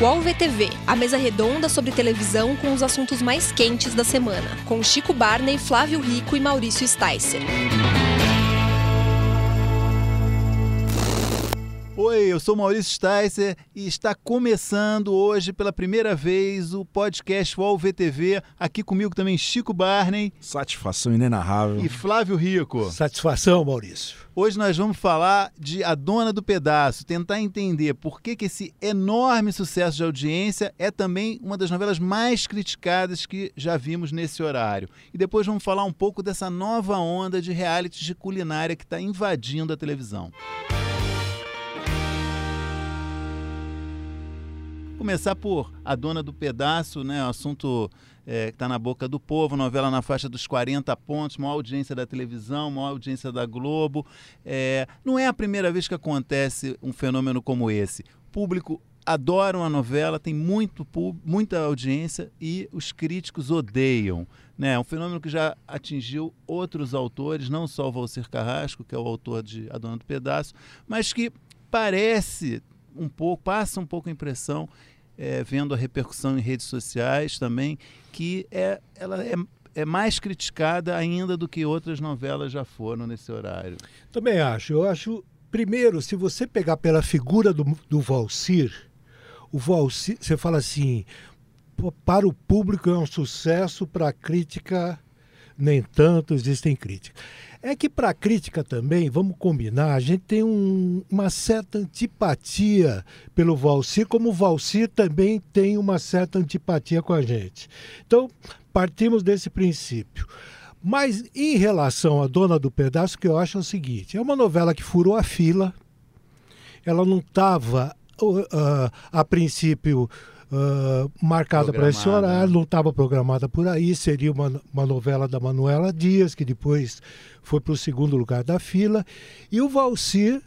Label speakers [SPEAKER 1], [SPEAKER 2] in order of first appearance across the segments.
[SPEAKER 1] UOL VTV, a mesa redonda sobre televisão com os assuntos mais quentes da semana, com Chico Barney, Flávio Rico e Maurício Sticer.
[SPEAKER 2] Oi, eu sou Maurício Sticer e está começando hoje pela primeira vez o podcast UOL VTV. Aqui comigo também Chico Barney.
[SPEAKER 3] Satisfação inenarrável.
[SPEAKER 2] E Flávio Rico.
[SPEAKER 4] Satisfação, Maurício.
[SPEAKER 2] Hoje nós vamos falar de A Dona do Pedaço, tentar entender por que, que esse enorme sucesso de audiência é também uma das novelas mais criticadas que já vimos nesse horário. E depois vamos falar um pouco dessa nova onda de reality de culinária que está invadindo a televisão. Começar por A Dona do Pedaço, né? O assunto é, que está na boca do povo, novela na faixa dos 40 pontos, maior audiência da televisão, maior audiência da Globo. É, não é a primeira vez que acontece um fenômeno como esse. O público adora uma novela, tem muito, muita audiência e os críticos odeiam. Né? Um fenômeno que já atingiu outros autores, não só o Valcir Carrasco, que é o autor de A Dona do Pedaço, mas que parece um pouco, passa um pouco a impressão é, vendo a repercussão em redes sociais também, que é, ela é, é mais criticada ainda do que outras novelas já foram nesse horário.
[SPEAKER 4] Também acho. Eu acho, primeiro, se você pegar pela figura do, do Valcir, o Valcir, você fala assim, para o público é um sucesso, para a crítica nem tanto existem críticas. É que para a crítica também, vamos combinar, a gente tem um, uma certa antipatia pelo Valcir, como o Valcir também tem uma certa antipatia com a gente. Então, partimos desse princípio. Mas em relação à Dona do Pedaço, que eu acho é o seguinte: é uma novela que furou a fila, ela não estava, uh, uh, a princípio, uh, marcada para esse horário, não estava programada por aí. Seria uma, uma novela da Manuela Dias, que depois foi para o segundo lugar da fila. E o Valcir,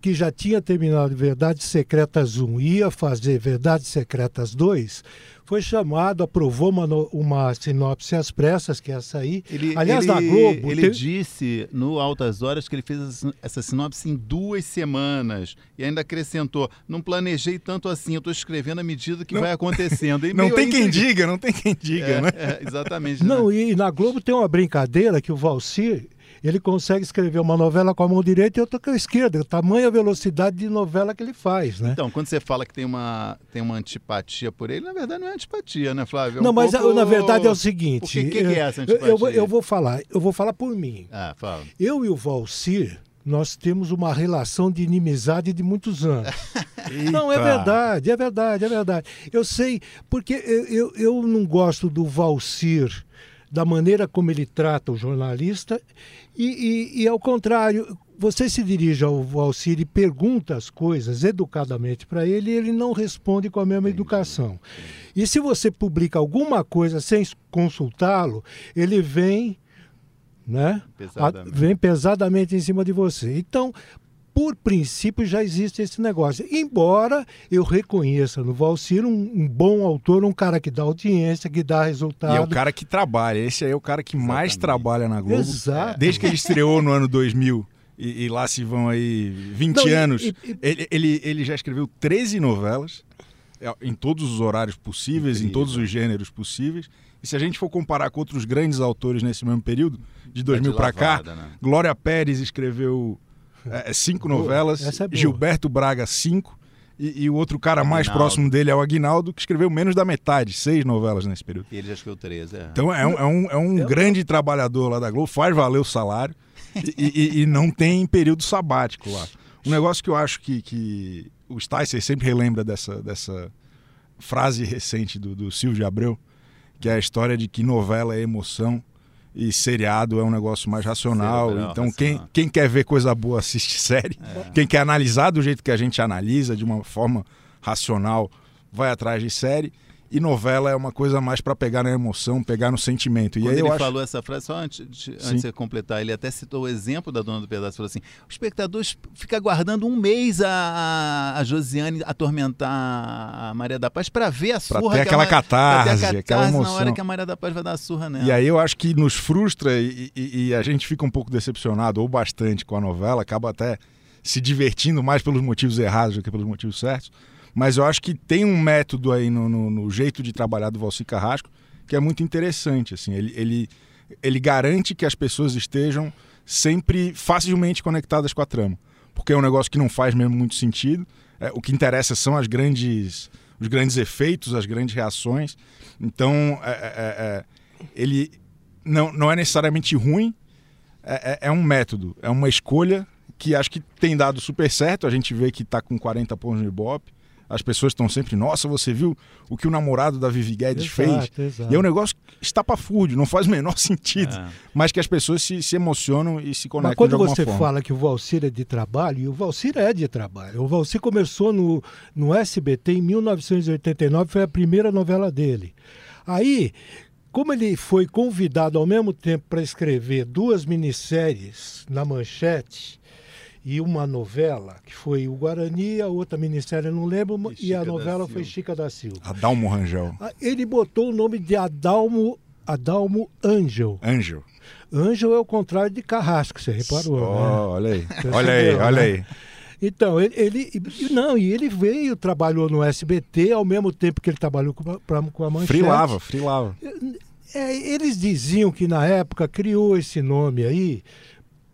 [SPEAKER 4] que já tinha terminado Verdades Secretas 1 ia fazer Verdades Secretas 2, foi chamado, aprovou uma, uma sinopse às pressas, que é essa aí.
[SPEAKER 2] Ele, Aliás, ele, na Globo. Ele disse no Altas Horas que ele fez essa sinopse em duas semanas e ainda acrescentou: não planejei tanto assim, eu estou escrevendo à medida que não, vai acontecendo. E
[SPEAKER 3] não tem quem diga, não tem quem diga,
[SPEAKER 2] é,
[SPEAKER 3] né?
[SPEAKER 2] É, exatamente.
[SPEAKER 4] Não,
[SPEAKER 2] né?
[SPEAKER 4] e na Globo tem uma brincadeira que o Valcir ele consegue escrever uma novela com a mão direita e outra com a esquerda. Tamanha velocidade de novela que ele faz, né?
[SPEAKER 2] Então, quando você fala que tem uma, tem uma antipatia por ele, na verdade não é antipatia, né, Flávio? É
[SPEAKER 4] um não, mas pouco... na verdade é o seguinte.
[SPEAKER 2] O que, que, é essa antipatia?
[SPEAKER 4] Eu, eu, eu, vou falar, eu vou falar por mim.
[SPEAKER 2] Ah, fala.
[SPEAKER 4] Eu e o Valcir, nós temos uma relação de inimizade de muitos anos. não, é verdade, é verdade, é verdade. Eu sei, porque eu, eu, eu não gosto do Valcir da maneira como ele trata o jornalista e, e, e ao contrário, você se dirige ao Valcir e pergunta as coisas educadamente para ele e ele não responde com a mesma educação. E se você publica alguma coisa sem consultá-lo, ele vem, né,
[SPEAKER 2] pesadamente.
[SPEAKER 4] A, vem pesadamente em cima de você. Então, por princípio, já existe esse negócio. Embora eu reconheça no Valcir um, um, bom autor, um cara que dá audiência, que dá resultado. E
[SPEAKER 3] é o cara que trabalha. Esse aí é o cara que Exatamente. mais trabalha na Globo.
[SPEAKER 4] Exato.
[SPEAKER 3] Desde que ele estreou no ano 2000. E, e lá se vão aí 20 Não, anos. E, e, ele, ele, ele já escreveu 13 novelas é, em todos os horários possíveis, Incrível. em todos os gêneros possíveis. E se a gente for comparar com outros grandes autores nesse mesmo período, de 2000 para cá, né? Glória Pérez escreveu é, é, cinco novelas, é Gilberto Braga, cinco. E, e, o outro cara Aguinaldo. mais próximo dele é o Aguinaldo, que escreveu menos da metade, seis novelas nesse período.
[SPEAKER 2] E ele já escreveu três, é.
[SPEAKER 3] Então é um, é um, é um grande trabalhador lá da Globo, faz valer o salário e, e, e, não tem período sabático lá. Um negócio que eu acho que, que o Sticer sempre relembra dessa, dessa frase recente do, do Silvio Abreu, que é a história de que novela é emoção e seriado é um negócio mais racional. então, racional. Quem, quem quer ver coisa boa assiste série. É. Quem quer analisar do jeito que a gente analisa, de uma forma racional, vai atrás de série. E novela é uma coisa mais para pegar na emoção, pegar no sentimento.
[SPEAKER 2] Quando
[SPEAKER 3] e aí
[SPEAKER 2] ele
[SPEAKER 3] acho...
[SPEAKER 2] falou essa frase, só antes, antes de completar, ele até citou o exemplo da dona do pedaço, falou assim, o espectador fica aguardando um mês a, a Josiane atormentar a Maria da Paz para ver a surra.
[SPEAKER 3] Para ter aquela
[SPEAKER 2] ela,
[SPEAKER 3] catarse,
[SPEAKER 2] ter catarse
[SPEAKER 3] aquela emoção.
[SPEAKER 2] na hora que a Maria da Paz vai dar a surra nela.
[SPEAKER 3] E aí eu acho que nos frustra e, e, e a gente fica um pouco decepcionado, ou bastante, com a novela, acaba até se divertindo mais pelos motivos errados do que pelos motivos certos Mas eu acho que tem um método aí no, no, no jeito de trabalhar do Valci Carrasco que é muito interessante. Assim, ele, ele, ele garante que as pessoas estejam sempre facilmente conectadas com a trama. Porque é um negócio que não faz mesmo muito sentido. É, o que interessa são as grandes, os grandes efeitos, as grandes reações. Então, é, é, é, é ele não, não é necessariamente ruim, é, é, um método, é uma escolha que acho que tem dado super certo. A gente vê que está com 40 pontos no Ibope as pessoas estão sempre, nossa, você viu o que o namorado da Vivi Guedes exato, fez? Exato. E é um negócio estapafúrdio, não faz o menor sentido. É. Mas que as pessoas se, se emocionam e se conectam
[SPEAKER 4] Mas
[SPEAKER 3] quando
[SPEAKER 4] você
[SPEAKER 3] forma.
[SPEAKER 4] fala que o Valcir é de trabalho, e o Valcir é de trabalho. O Valcir começou no, no SBT em 1989, foi a primeira novela dele. Aí, como ele foi convidado ao mesmo tempo para escrever duas minisséries na Manchete, e uma novela, que foi o Guarani, a outra ministério, não lembro, e, e a novela foi Chica da Silva.
[SPEAKER 3] Adalmo Rangel.
[SPEAKER 4] Ah, ele botou o nome de Adalmo, Adalmo Angel.
[SPEAKER 3] Angel.
[SPEAKER 4] Angel é o contrário de Carrasco, você reparou, oh, né?
[SPEAKER 3] Olha aí, olha aí, olha né? aí.
[SPEAKER 4] Então, ele, ele, não, e ele veio, trabalhou no SBT ao mesmo tempo que ele trabalhou com a, com a Manchete.
[SPEAKER 3] Frilava, frilava.
[SPEAKER 4] É, eles diziam que na época criou esse nome aí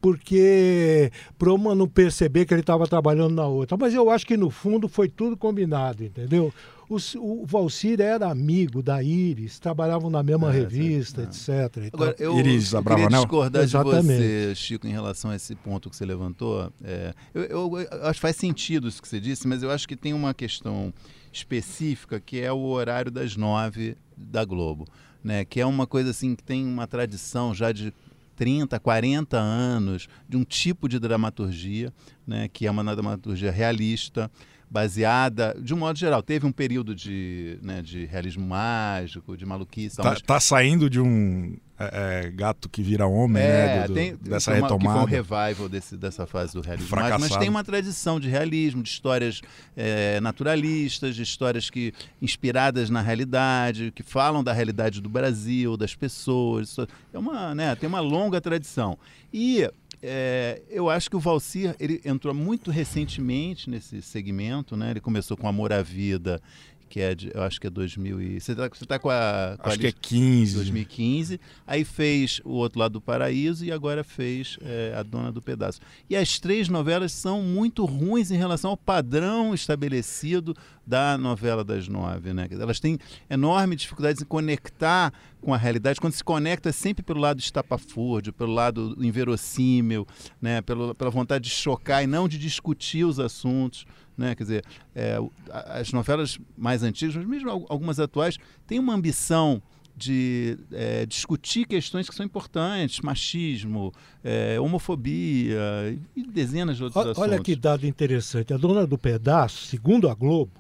[SPEAKER 4] porque para uma não perceber que ele estava trabalhando na outra. Mas eu acho que no fundo foi tudo combinado, entendeu? O, o Valcir era amigo da Iris, trabalhavam na mesma é, revista, é. etc.
[SPEAKER 2] Agora, eu, Iris eu queria discordar Exatamente. de você, Chico, em relação a esse ponto que você levantou. É, eu, eu, eu acho que faz sentido isso que você disse, mas eu acho que tem uma questão específica que é o horário das nove da Globo. Né, que é uma coisa assim que tem uma tradição já de 30, 40 anos de um tipo de dramaturgia, né, que é uma dramaturgia realista, baseada, de um modo geral, teve um período de, né, de realismo mágico, de maluquice.
[SPEAKER 3] Tá, mas... tá saindo de um é, é, gato que vira homem, é, né? Do, tem, dessa uma, retomada. Que
[SPEAKER 2] foi um revival desse, dessa fase do realismo Fracassado. mágico, mas tem uma tradição de realismo, de histórias é, naturalistas, de histórias que inspiradas na realidade, que falam da realidade do Brasil, das pessoas. É uma, né, tem uma longa tradição. E é, eu acho que o Valcir ele entrou muito recentemente nesse segmento, né? Ele começou com Amor à Vida que é de, eu acho que é 2000 e você está tá com a com
[SPEAKER 3] acho a que é 15
[SPEAKER 2] 2015 aí fez o outro lado do paraíso e agora fez é, a dona do pedaço. E as três novelas são muito ruins em relação ao padrão estabelecido da novela das nove né? Elas têm enorme dificuldade em conectar com a realidade. Quando se conecta é sempre pelo lado estapafúrdio pelo lado inverossímil né? Pelo, pela vontade de chocar e não de discutir os assuntos né? Quer dizer, é, as novelas mais antigas, mas mesmo algumas atuais, têm uma ambição de é, discutir questões que são importantes, machismo, é, homofobia e dezenas de outros
[SPEAKER 4] olha,
[SPEAKER 2] assuntos.
[SPEAKER 4] Olha que dado interessante. A Dona do Pedaço, segundo a Globo,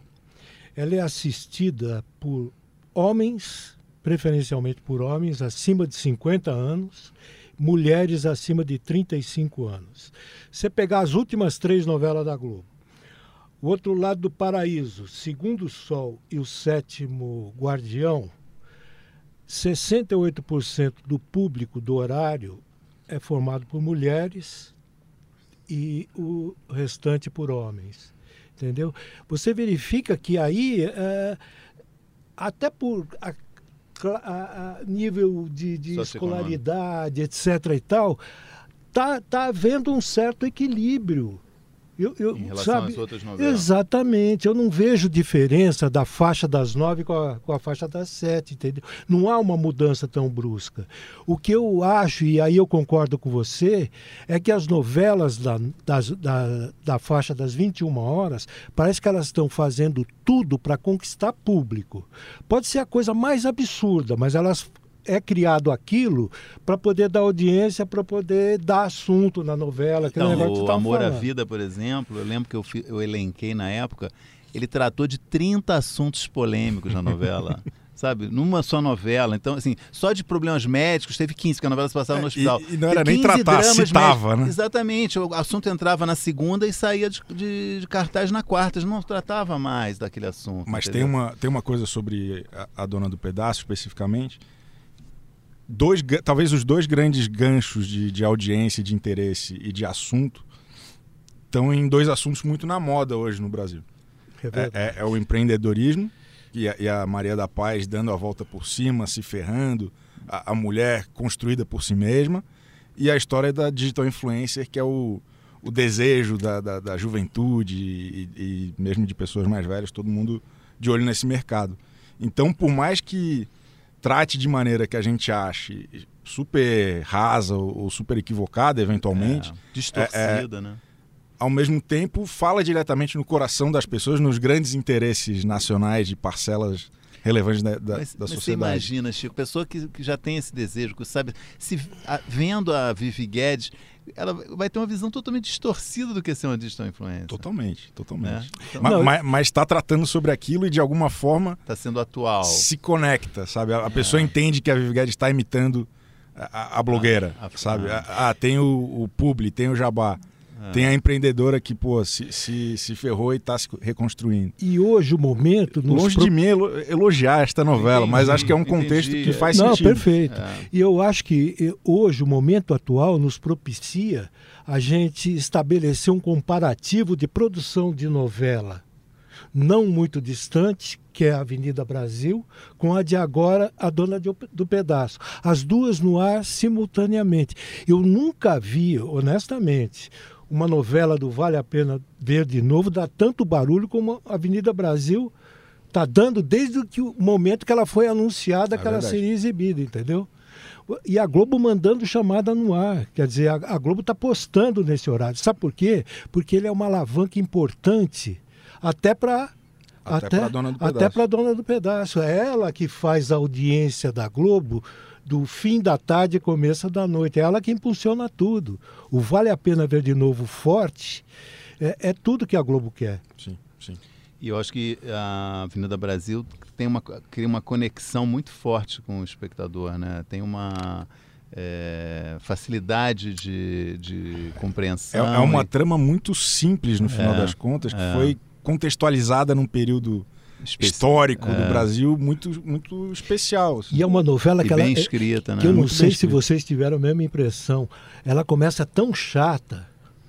[SPEAKER 4] ela é assistida por homens, preferencialmente por homens acima de 50 anos, mulheres acima de 35 anos. Você pegar as últimas três novelas da Globo, o outro lado do paraíso, segundo Sol e o sétimo Guardião, 68% do público do horário é formado por mulheres e o restante por homens. Entendeu? Você verifica que aí, é, até por a, a, a nível de, de escolaridade, etc. e tal, tá, tá havendo um certo equilíbrio
[SPEAKER 2] eu, eu, em relação sabe, às outras novelas.
[SPEAKER 4] Exatamente. Eu não vejo diferença da faixa das nove com a, com a faixa das sete, entendeu? Não há uma mudança tão brusca. O que eu acho, e aí eu concordo com você, é que as novelas da, das, da, da faixa das 21 horas, parece que elas estão fazendo tudo para conquistar público. Pode ser a coisa mais absurda, mas elas é criado aquilo para poder dar audiência, para poder dar assunto na novela.
[SPEAKER 2] Então, o Amor falando. à Vida, por exemplo, eu lembro que eu, eu elenquei na época, ele tratou de 30 assuntos polêmicos na novela. sabe? Numa só novela. Então, assim, só de problemas médicos teve 15, que a novela se passava no é, hospital.
[SPEAKER 3] E, e não era nem tratar, citava, médicos. né?
[SPEAKER 2] Exatamente. O assunto entrava na segunda e saía de, de, de cartaz na quarta. Não tratava mais daquele assunto.
[SPEAKER 3] Mas tem uma, tem uma coisa sobre a, a Dona do Pedaço, especificamente, dois, talvez os dois grandes ganchos de, de audiência, de interesse e de assunto estão em dois assuntos muito na moda hoje no Brasil.
[SPEAKER 4] É,
[SPEAKER 3] é, é o empreendedorismo e a, e a, Maria da Paz dando a volta por cima, se ferrando, a, a mulher construída por si mesma, e a história da digital influencer, que é o, o desejo da, da, da juventude e, e, mesmo de pessoas mais velhas, todo mundo de olho nesse mercado. Então, por mais que trate de maneira que a gente ache super rasa ou, super equivocada, eventualmente. É,
[SPEAKER 2] distorcida,
[SPEAKER 3] é, é,
[SPEAKER 2] né?
[SPEAKER 3] Ao mesmo tempo, fala diretamente no coração das pessoas, nos grandes interesses nacionais de parcelas relevantes da, da,
[SPEAKER 2] mas,
[SPEAKER 3] da
[SPEAKER 2] mas
[SPEAKER 3] sociedade.
[SPEAKER 2] Você imagina, Chico, pessoa que, que já tem esse desejo, que sabe, se a, vendo a Vivi Guedes, ela vai ter uma visão totalmente distorcida do que é ser uma digital influencer.
[SPEAKER 3] Totalmente, totalmente. Né? Então, mas está tratando sobre aquilo e de alguma forma
[SPEAKER 2] está sendo atual.
[SPEAKER 3] Se conecta, sabe? A, a é. pessoa entende que a Vivi Guedes está imitando a, a blogueira, a, sabe? Ah, tem o, o publi, tem o jabá. É. Tem a empreendedora que, pô, se, se, se ferrou e está se reconstruindo.
[SPEAKER 4] E hoje o momento.
[SPEAKER 3] Longe pro... de mim elogiar esta novela, entendi, mas acho que é um contexto entendi. que faz
[SPEAKER 4] Não,
[SPEAKER 3] sentido.
[SPEAKER 4] perfeito. É. E eu acho que hoje o momento atual nos propicia a gente estabelecer um comparativo de produção de novela não muito distante, que é a Avenida Brasil, com a de agora, a Dona do Pedaço. As duas no ar simultaneamente. Eu nunca vi, honestamente, uma novela do Vale a Pena Ver de Novo dar tanto barulho como a Avenida Brasil está dando desde o momento que ela foi anunciada é que ela seria exibida, entendeu? E a Globo mandando chamada no ar. Quer dizer, a, a Globo está postando nesse horário. Sabe por quê? Porque ele é uma alavanca importante até para
[SPEAKER 3] até, até para a dona do
[SPEAKER 4] pedaço. Até para dona do pedaço. É ela que faz a audiência da Globo do fim da tarde e começo da noite. É ela que impulsiona tudo. O Vale a Pena Ver de Novo forte é, é tudo que a Globo quer.
[SPEAKER 3] Sim, sim.
[SPEAKER 2] E eu acho que a Avenida Brasil tem uma, cria uma conexão muito forte com o espectador, né? Tem uma é, facilidade de, de compreensão.
[SPEAKER 3] É, é uma e... trama muito simples no final é, das contas, que é. foi contextualizada num período histórico é. do Brasil muito, muito especial.
[SPEAKER 4] Assim. E é uma novela que,
[SPEAKER 2] ela,
[SPEAKER 4] bem
[SPEAKER 2] é escrita, né?
[SPEAKER 4] que eu não muito sei se vocês tiveram a mesma impressão. Ela começa tão chata,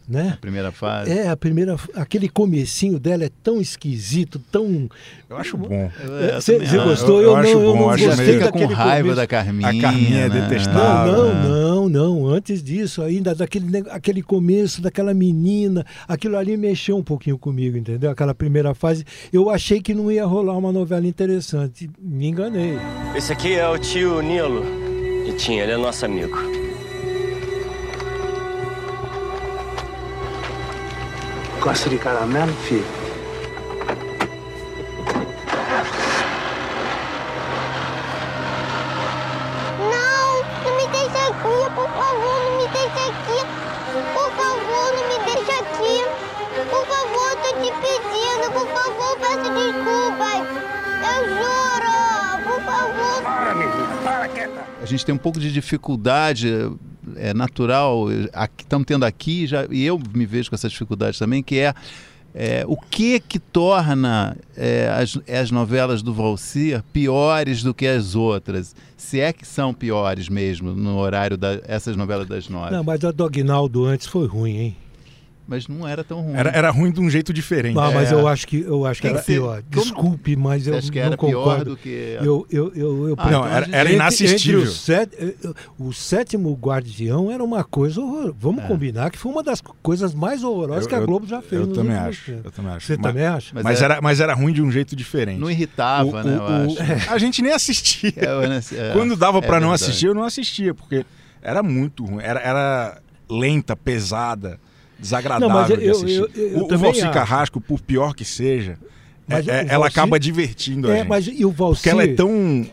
[SPEAKER 4] né?
[SPEAKER 2] A primeira fase.
[SPEAKER 4] É, a primeira, aquele comecinho dela é tão esquisito, tão.
[SPEAKER 3] Eu acho bom.
[SPEAKER 4] Você é, gostou? Eu, eu, acho não, bom, eu não acho gostei
[SPEAKER 2] meio... com raiva começo. da Carminha.
[SPEAKER 3] A Carminha é né? detestável.
[SPEAKER 4] Não, não, não, não. Antes disso, ainda daquele aquele começo, daquela menina, aquilo ali mexeu um pouquinho comigo, entendeu? Aquela primeira fase, eu achei que não ia rolar uma novela interessante. Me enganei.
[SPEAKER 5] Esse aqui é o tio Nilo. E tinha, ele é nosso amigo.
[SPEAKER 6] Gosta de caramelo, filho?
[SPEAKER 7] Não, não me deixa aqui, por favor, não me deixa aqui. Por favor, não me deixa aqui. Por favor, tô te pedindo, por favor, peço desculpas. Eu juro, por favor.
[SPEAKER 6] Para, menina, para, quieta.
[SPEAKER 2] A gente tem um pouco de dificuldade é natural, estamos tendo aqui, já, e eu me vejo com essa dificuldade também, que é, é o que que torna é, as, as novelas do Valsir piores do que as outras? Se é que são piores mesmo no horário dessas novelas das nove.
[SPEAKER 4] Não, mas a do Aguinaldo antes foi ruim, hein?
[SPEAKER 2] Mas não era tão ruim.
[SPEAKER 3] Era, era ruim de um jeito diferente.
[SPEAKER 4] Ah, mas é. eu acho que eu acho que, que era que pior. Desculpe, mas eu não
[SPEAKER 2] era
[SPEAKER 4] concordo.
[SPEAKER 2] pior do que
[SPEAKER 4] eu eu eu, eu
[SPEAKER 3] ah, não, era, era inassistível.
[SPEAKER 4] Entre, entre o, set, o, sétimo guardião era uma coisa horrorosa. Vamos é. combinar que foi uma das coisas mais horrorosas eu, que a Globo já fez.
[SPEAKER 3] Eu também acho. Eu também acho.
[SPEAKER 4] Você mas, também acha?
[SPEAKER 3] Mas, mas era, mas era ruim de um jeito diferente.
[SPEAKER 2] Não irritava, o, né?
[SPEAKER 3] O, a gente nem assistia. É, Quando dava para não assistir, eu não assistia porque era muito ruim. Era, era lenta, pesada desagradável não, eu, de assistir. Eu, eu, o, o Valci Carrasco, por pior que seja, é, é, ela acaba divertindo
[SPEAKER 4] é,
[SPEAKER 3] a gente.
[SPEAKER 4] Mas e o Valci...
[SPEAKER 3] Porque ela é tão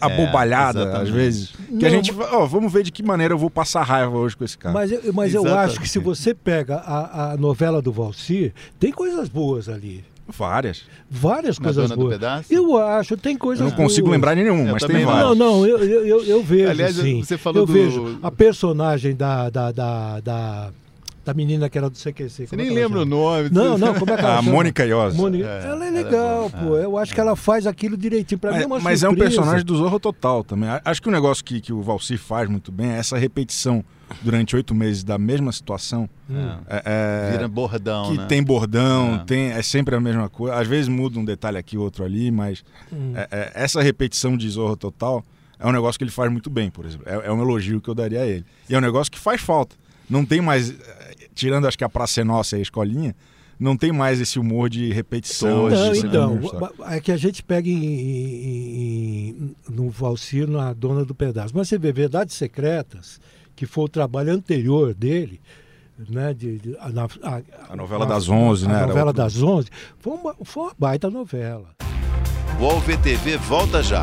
[SPEAKER 3] abobalhada, é, às vezes, que não, a gente... Ó, vamos ver de que maneira eu vou passar raiva hoje com esse cara.
[SPEAKER 4] Mas, mas eu acho que se você pega a, a novela do Valci, tem coisas boas ali.
[SPEAKER 3] Várias.
[SPEAKER 4] Várias coisas boas. Eu acho, tem coisas
[SPEAKER 3] Eu não consigo lembrar de nenhum, mas tem várias.
[SPEAKER 4] Não, não, eu, eu, eu vejo
[SPEAKER 2] Aliás,
[SPEAKER 4] sim.
[SPEAKER 2] você falou
[SPEAKER 4] eu
[SPEAKER 2] do...
[SPEAKER 4] vejo a personagem da, da, da, da da menina que era do CQC.
[SPEAKER 2] Você
[SPEAKER 4] Como é
[SPEAKER 2] nem
[SPEAKER 4] ela
[SPEAKER 2] lembra o nome.
[SPEAKER 4] Não, não, como é que ela
[SPEAKER 3] A
[SPEAKER 4] chama?
[SPEAKER 3] Mônica Iose.
[SPEAKER 4] Mônica-
[SPEAKER 2] É,
[SPEAKER 4] ela é
[SPEAKER 2] ela é
[SPEAKER 4] legal, pô.
[SPEAKER 2] É.
[SPEAKER 4] Eu acho que ela faz aquilo direitinho. Pra mim é uma
[SPEAKER 3] Mas, mas é um personagem do Zorro total também. Acho que o negócio que, que o Valsir faz muito bem é essa repetição durante oito meses da mesma situação.
[SPEAKER 4] Hum.
[SPEAKER 3] É, é,
[SPEAKER 2] Vira bordão,
[SPEAKER 3] que
[SPEAKER 2] né?
[SPEAKER 3] tem bordão,
[SPEAKER 2] É.
[SPEAKER 3] tem, é sempre a mesma coisa. Às vezes muda um detalhe aqui, outro ali, mas
[SPEAKER 4] Hum.
[SPEAKER 3] é- é, essa repetição de Zorro total é um negócio que ele faz muito bem, por exemplo. É, é um elogio que eu daria a ele. E é um negócio que faz falta. Não tem mais, tirando acho que a Praça é Nossa e a Escolinha, não tem mais esse humor de repetição. De-
[SPEAKER 4] então,
[SPEAKER 3] de-
[SPEAKER 4] ba- é que a gente pega em, em- no Valcir, na Dona do Pedaço. Mas você vê Verdades Secretas, que foi o trabalho anterior dele, né? De, de- a, a-
[SPEAKER 3] A novela das 11,
[SPEAKER 4] a
[SPEAKER 3] né? Era
[SPEAKER 4] novela
[SPEAKER 3] outro-
[SPEAKER 4] das 11. Foi uma, foi uma baita novela.
[SPEAKER 8] UOL VTV volta já.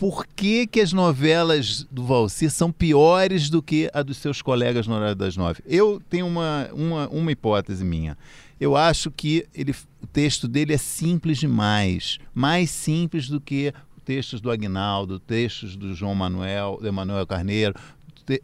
[SPEAKER 2] por que, que as novelas do Valcir são piores do que a dos seus colegas no horário das nove? Eu tenho uma, uma, uma hipótese minha. Eu acho que ele, o texto dele é simples demais, mais simples do que textos do Agnaldo, textos do João Manuel, do Emanuel Carneiro. te-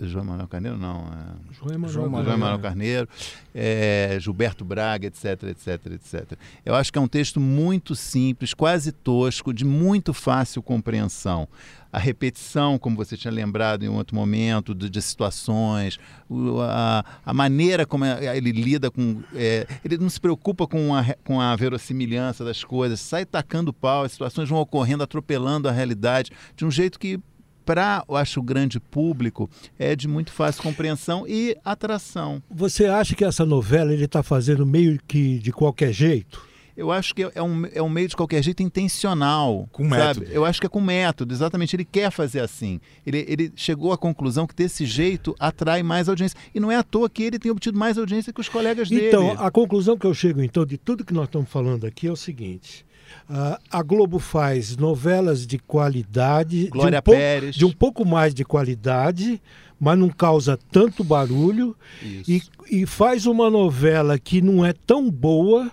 [SPEAKER 2] João Manuel Carneiro não, é...
[SPEAKER 4] João Emanuel
[SPEAKER 3] João
[SPEAKER 2] João Emanuel Carneiro, é, Gilberto Braga, etc, etc, etc. Eu acho que é um texto muito simples, quase tosco, de muito fácil compreensão. A repetição, como você tinha lembrado em um outro momento, de, de situações, o- a, a maneira como é- ele lida com. é, ele não se preocupa com a, com a verossimilhança das coisas, sai tacando pau, as situações vão ocorrendo, atropelando a realidade, de um jeito que para, eu acho, o grande público, é de muito fácil compreensão e atração.
[SPEAKER 4] Você acha que essa novela ele está fazendo meio que de qualquer jeito?
[SPEAKER 2] Eu acho que é um, é um meio de qualquer jeito intencional.
[SPEAKER 3] Com
[SPEAKER 2] sabe?
[SPEAKER 3] método.
[SPEAKER 2] Eu acho que é com método, exatamente. Ele quer fazer assim. Ele, ele chegou à conclusão que desse jeito atrai mais audiência. E não é à toa que ele tem obtido mais audiência que os colegas dele.
[SPEAKER 4] Então, a conclusão que eu chego então de tudo que nós estamos falando aqui é o seguinte: ah, a Globo faz novelas de qualidade,
[SPEAKER 2] Glória
[SPEAKER 4] de, um pouco,
[SPEAKER 2] Pérez.
[SPEAKER 4] de um pouco mais de qualidade, mas não causa tanto barulho e, e faz uma novela que não é tão boa,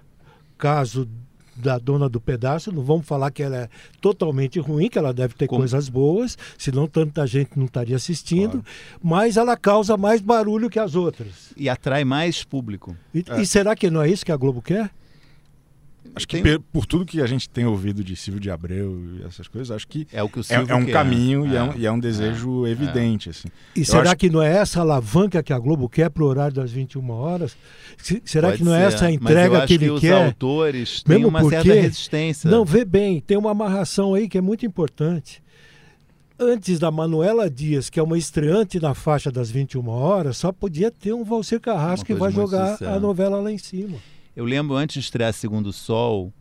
[SPEAKER 4] caso da dona do pedaço, não vamos falar que ela é totalmente ruim, que ela deve ter
[SPEAKER 2] Como-
[SPEAKER 4] coisas boas, senão tanta gente não estaria assistindo, mas ela causa mais barulho que as outras.
[SPEAKER 2] E atrai mais público.
[SPEAKER 4] E,
[SPEAKER 3] É.
[SPEAKER 4] e será que não é isso que a Globo quer?
[SPEAKER 3] Acho que
[SPEAKER 2] Tem-
[SPEAKER 3] por tudo que a gente tem ouvido de Silvio de Abreu e essas coisas, acho que
[SPEAKER 2] É o que o
[SPEAKER 3] é,
[SPEAKER 2] Silvio
[SPEAKER 3] é um caminho e, é
[SPEAKER 2] É.
[SPEAKER 3] um, e é um desejo evidente. Assim.
[SPEAKER 4] E
[SPEAKER 3] Eu
[SPEAKER 4] será
[SPEAKER 3] acho
[SPEAKER 4] que não é essa alavanca que a Globo quer para o horário das 21 horas? Se- será
[SPEAKER 2] Pode
[SPEAKER 4] que não é
[SPEAKER 2] ser,
[SPEAKER 4] essa a
[SPEAKER 2] mas eu
[SPEAKER 4] entrega
[SPEAKER 2] acho
[SPEAKER 4] que ele
[SPEAKER 2] os
[SPEAKER 4] quer?
[SPEAKER 2] autores têm
[SPEAKER 4] Mesmo
[SPEAKER 2] uma certa
[SPEAKER 4] porque-
[SPEAKER 2] resistência.
[SPEAKER 4] Não, vê bem, tem uma amarração aí que é muito importante. Antes da Manuela Dias, que é uma estreante na faixa das 21 horas, só podia ter um Valcir Carrasco que vai jogar
[SPEAKER 2] sincera.
[SPEAKER 4] a novela lá em cima.
[SPEAKER 2] Eu lembro antes de estrear Segundo Sol,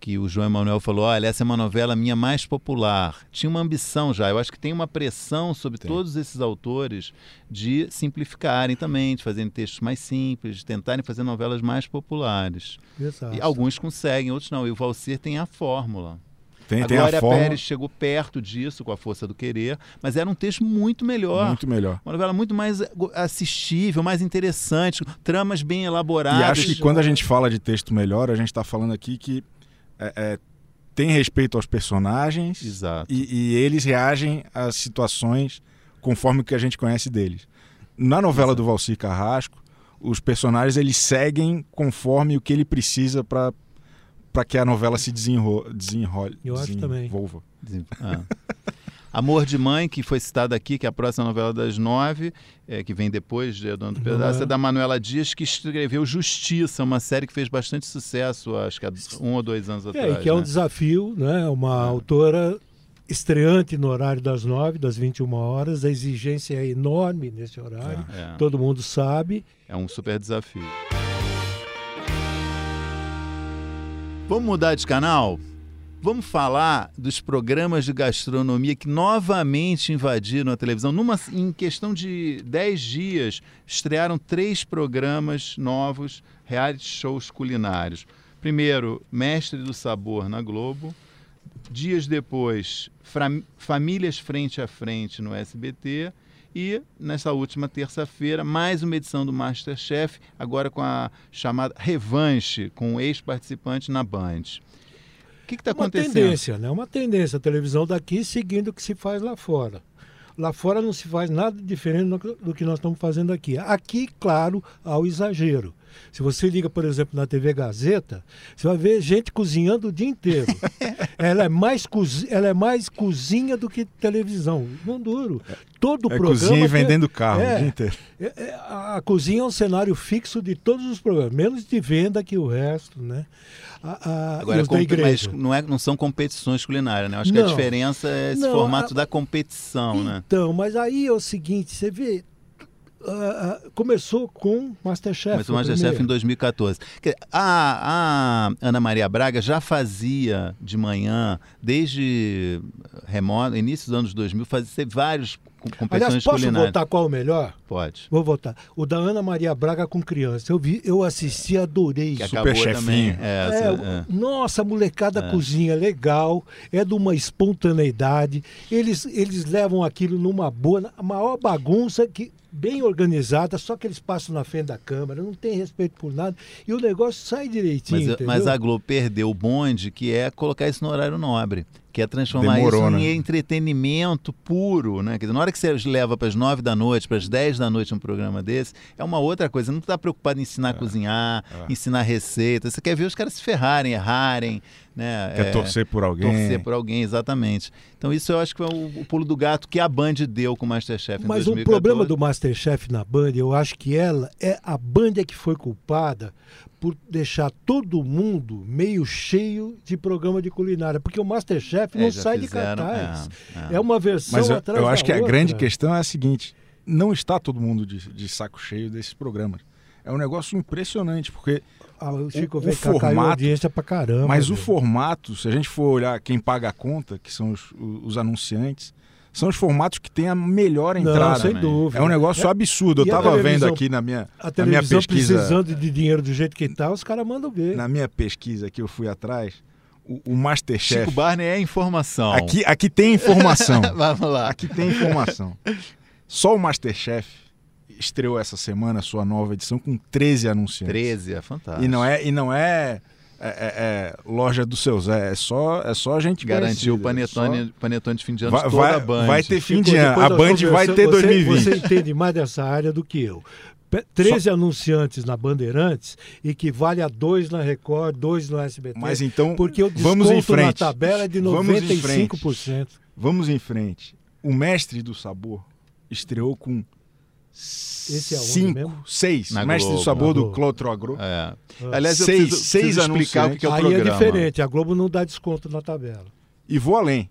[SPEAKER 2] que o João Emanuel falou: olha, essa é uma novela minha mais popular. Tinha uma ambição já. Eu acho que tem uma pressão sobre
[SPEAKER 3] Tem.
[SPEAKER 2] todos esses autores de simplificarem também, de fazerem textos mais simples, de tentarem fazer novelas mais populares.
[SPEAKER 4] Exato.
[SPEAKER 2] E alguns conseguem, outros não. E o Valcir tem a fórmula.
[SPEAKER 3] Tem,
[SPEAKER 2] a
[SPEAKER 3] tem
[SPEAKER 2] Glória
[SPEAKER 3] a forma
[SPEAKER 2] Pérez chegou perto disso com a força do querer, mas era um texto muito melhor.
[SPEAKER 3] muito melhor.
[SPEAKER 2] Uma novela muito mais eh, assistível, mais interessante, tramas bem elaboradas.
[SPEAKER 3] E acho que quando a gente fala de texto melhor, a gente está falando aqui que é, é, tem respeito aos personagens
[SPEAKER 2] Exato.
[SPEAKER 3] e, e eles reagem às situações conforme o que a gente conhece deles. Na novela do Valcir Carrasco, os personagens eles seguem conforme o que ele precisa para para que a novela se desenro desenrole,
[SPEAKER 4] Eu acho também.
[SPEAKER 3] desenvolva.
[SPEAKER 2] Ah. Amor de Mãe, que foi citada aqui, que é a próxima novela das nove, é, que vem depois de Dono do Pedaço,
[SPEAKER 4] é.
[SPEAKER 2] é da Manuela Dias, que escreveu Justiça, uma série que fez bastante sucesso, acho que há um ou dois anos
[SPEAKER 4] É,
[SPEAKER 2] atrás.
[SPEAKER 4] e que é um
[SPEAKER 2] né?
[SPEAKER 4] desafio, né? Uma autora estreante no horário das 9, das 21 horas. A exigência é enorme nesse horário.
[SPEAKER 2] É,
[SPEAKER 4] Todo mundo sabe.
[SPEAKER 2] é um super desafio. Vamos mudar de canal? Vamos falar dos programas de gastronomia que novamente invadiram a televisão. Numa, em questão de 10 dias, estrearam três programas novos, reality shows culinários. Primeiro, Mestre do Sabor na Globo. Dias depois, Famílias Frente a Frente no SBT. E nessa última terça-feira, mais uma edição do Masterchef, agora com a chamada Revanche, com o ex-participante na Band. O que está
[SPEAKER 4] Uma
[SPEAKER 2] acontecendo?
[SPEAKER 4] tendência, né? Uma tendência. A televisão daqui seguindo o que se faz lá fora. Lá fora não se faz nada diferente do- do que nós estamos fazendo aqui. Aqui, claro, há o exagero. Se você liga, por exemplo, na TV Gazeta, você vai ver gente cozinhando o dia inteiro. ela, é mais cozi- ela é mais cozinha do que televisão. Não duro. Todo
[SPEAKER 3] É
[SPEAKER 4] programa.
[SPEAKER 3] cozinha e vendendo carro
[SPEAKER 4] É,
[SPEAKER 3] o dia inteiro.
[SPEAKER 4] é, é, a a cozinha é um cenário fixo de todos os programas, menos de venda que o resto, né? A, a,
[SPEAKER 2] Agora,
[SPEAKER 4] igreja.
[SPEAKER 2] mas não, é, não são competições culinárias, né? Eu Acho que a
[SPEAKER 4] Não.
[SPEAKER 2] diferença é esse
[SPEAKER 4] Não,
[SPEAKER 2] formato
[SPEAKER 4] a-
[SPEAKER 2] da competição, né?
[SPEAKER 4] Então, mas aí é o seguinte, você vê, ah, começou com Masterchef.
[SPEAKER 2] Mas o Masterchef em 2014. Quer dizer, A, a Ana Maria Braga já fazia de manhã, desde remoto, início dos anos 2000, fazia vários com- competições
[SPEAKER 4] Aliás, posso
[SPEAKER 2] culinárias.
[SPEAKER 4] votar qual o melhor?
[SPEAKER 2] Pode.
[SPEAKER 4] Vou votar. O da Ana Maria Braga com criança. Eu vi, eu assisti, adorei.
[SPEAKER 2] Que
[SPEAKER 3] Super chefinho.
[SPEAKER 2] É,
[SPEAKER 4] É,
[SPEAKER 2] é.
[SPEAKER 4] Nossa, a molecada cozinha legal, é de uma espontaneidade. Eles, eles levam aquilo numa boa, a maior bagunça que bem organizada, só que eles passam na frente da câmera, não tem respeito por nada e o negócio sai direitinho.
[SPEAKER 2] Mas, mas a Globo perdeu o bonde, que é colocar isso no horário nobre. Que é transformar
[SPEAKER 3] Demorou,
[SPEAKER 2] isso
[SPEAKER 3] né?
[SPEAKER 2] em entretenimento puro, né? Quer dizer, na hora que você leva para as nove da noite, para as dez da noite um programa desse, é uma outra coisa. Você não está preocupado em ensinar a cozinhar, ensinar receita. Você quer ver os caras se ferrarem, errarem, né?
[SPEAKER 3] Quer
[SPEAKER 2] É,
[SPEAKER 3] torcer por alguém.
[SPEAKER 2] Torcer por alguém, exatamente. Então isso eu acho que é o, o pulo do gato que a Band deu com o Masterchef em
[SPEAKER 4] Mas o
[SPEAKER 2] 2014.
[SPEAKER 4] problema do Masterchef na Band, eu acho que ela é a Band é que foi culpada por deixar todo mundo meio cheio de programa de culinária, porque o Masterchef
[SPEAKER 2] É,
[SPEAKER 4] não sai de
[SPEAKER 2] fizeram,
[SPEAKER 4] cartaz.
[SPEAKER 2] é,
[SPEAKER 4] É,
[SPEAKER 2] é.
[SPEAKER 4] uma versão
[SPEAKER 3] Mas eu,
[SPEAKER 4] atrás
[SPEAKER 3] eu
[SPEAKER 4] da
[SPEAKER 3] acho que a
[SPEAKER 4] outra.
[SPEAKER 3] grande questão é a seguinte: não está todo mundo de, de saco cheio desses programas. É um negócio impressionante, porque.
[SPEAKER 4] Ah, o Chico
[SPEAKER 3] o
[SPEAKER 4] a
[SPEAKER 3] formato-
[SPEAKER 4] audiência pra caramba.
[SPEAKER 3] Mas o
[SPEAKER 4] velho.
[SPEAKER 3] formato, se a gente for olhar quem paga a conta, que são os, os anunciantes, são os formatos que têm a melhor
[SPEAKER 4] Não,
[SPEAKER 3] entrada.
[SPEAKER 4] sem
[SPEAKER 2] também.
[SPEAKER 4] dúvida.
[SPEAKER 3] É um negócio
[SPEAKER 4] É-
[SPEAKER 3] absurdo. Eu estava vendo aqui na minha,
[SPEAKER 4] A
[SPEAKER 3] na minha pesquisa.
[SPEAKER 4] precisando de dinheiro do jeito que tá, os caras mandam ver.
[SPEAKER 3] Na minha pesquisa que eu fui atrás, o, o Masterchef.
[SPEAKER 2] Chico Barney é informação.
[SPEAKER 3] Aqui, aqui tem informação.
[SPEAKER 2] Vamos lá.
[SPEAKER 3] Aqui tem informação. Só o Masterchef estreou essa semana a sua nova edição com 13 anunciantes.
[SPEAKER 2] 13, é fantástico.
[SPEAKER 3] E não é, e não é, é- é- é loja do seu Zé, é só, é só gente
[SPEAKER 2] Garantiu o
[SPEAKER 3] conhecida, é
[SPEAKER 2] panetone, panetone de fim de ano
[SPEAKER 3] Vai- vai-
[SPEAKER 2] a Band.
[SPEAKER 3] vai ter fim de ano. A Band vai ter
[SPEAKER 4] você-
[SPEAKER 3] 2020.
[SPEAKER 4] Você entende mais dessa área do que eu. Pe- 13 anunciantes na Bandeirantes equivale a dois na Record, dois no SBT.
[SPEAKER 3] Mas então,
[SPEAKER 4] porque o
[SPEAKER 3] vamos em
[SPEAKER 4] desconto na
[SPEAKER 3] frente.
[SPEAKER 4] tabela é de
[SPEAKER 3] Vamos em frente.
[SPEAKER 4] 95%.
[SPEAKER 3] Vamos em frente. O Mestre do Sabor estreou com
[SPEAKER 4] Esse é onde
[SPEAKER 3] cinco,
[SPEAKER 4] mesmo?
[SPEAKER 3] seis.
[SPEAKER 2] Na
[SPEAKER 3] Mestre
[SPEAKER 2] Globo.
[SPEAKER 3] do Sabor do
[SPEAKER 4] Globo.
[SPEAKER 3] Clotro Agro.
[SPEAKER 2] É. Aliás, eu
[SPEAKER 3] Seis-
[SPEAKER 2] preciso,
[SPEAKER 3] seis
[SPEAKER 2] preciso explicar o que é o
[SPEAKER 4] Aí
[SPEAKER 2] programa.
[SPEAKER 4] é diferente, a Globo não dá desconto na tabela.
[SPEAKER 3] E vou além.